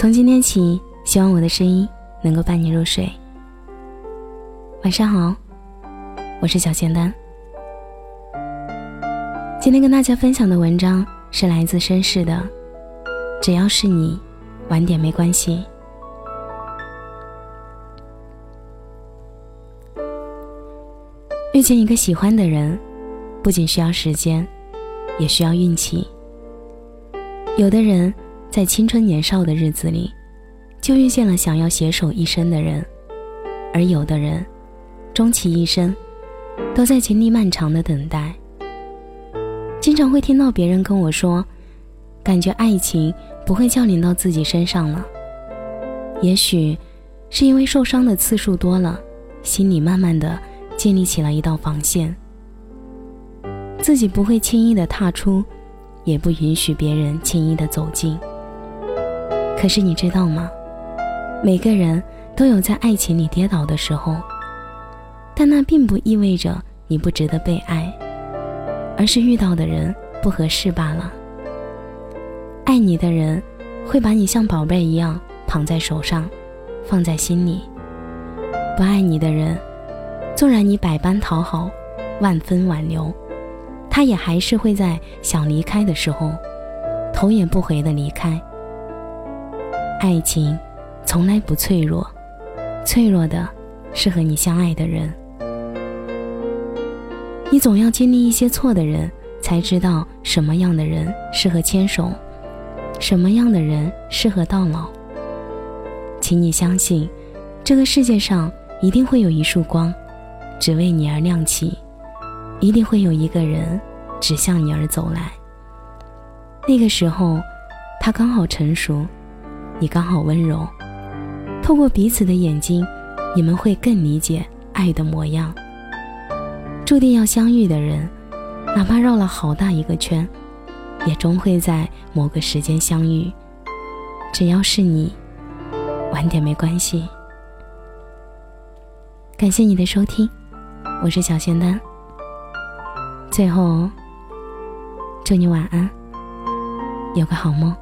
从今天起，希望我的声音能够伴你入睡。晚上好，我是小仙丹。今天跟大家分享的文章是来自绅士的，只要是你，晚点没关系。遇见一个喜欢的人，不仅需要时间，也需要运气。有的人在青春年少的日子里，就遇见了想要携手一生的人；而有的人，终其一生，都在经历漫长的等待。经常会听到别人跟我说，感觉爱情不会降临到自己身上了。也许，是因为受伤的次数多了，心里慢慢的。建立起了一道防线，自己不会轻易的踏出，也不允许别人轻易的走近。可是你知道吗？每个人都有在爱情里跌倒的时候，但那并不意味着你不值得被爱，而是遇到的人不合适罢了。爱你的人会把你像宝贝一样捧在手上，放在心里；不爱你的人。纵然你百般讨好，万分挽留，他也还是会在想离开的时候，头也不回的离开。爱情从来不脆弱，脆弱的是和你相爱的人。你总要经历一些错的人，才知道什么样的人适合牵手，什么样的人适合到老。请你相信，这个世界上一定会有一束光。只为你而亮起，一定会有一个人指向你而走来。那个时候，他刚好成熟，你刚好温柔。透过彼此的眼睛，你们会更理解爱的模样。注定要相遇的人，哪怕绕了好大一个圈，也终会在某个时间相遇。只要是你，晚点没关系。感谢你的收听。我是小仙丹，最后祝你晚安，有个好梦。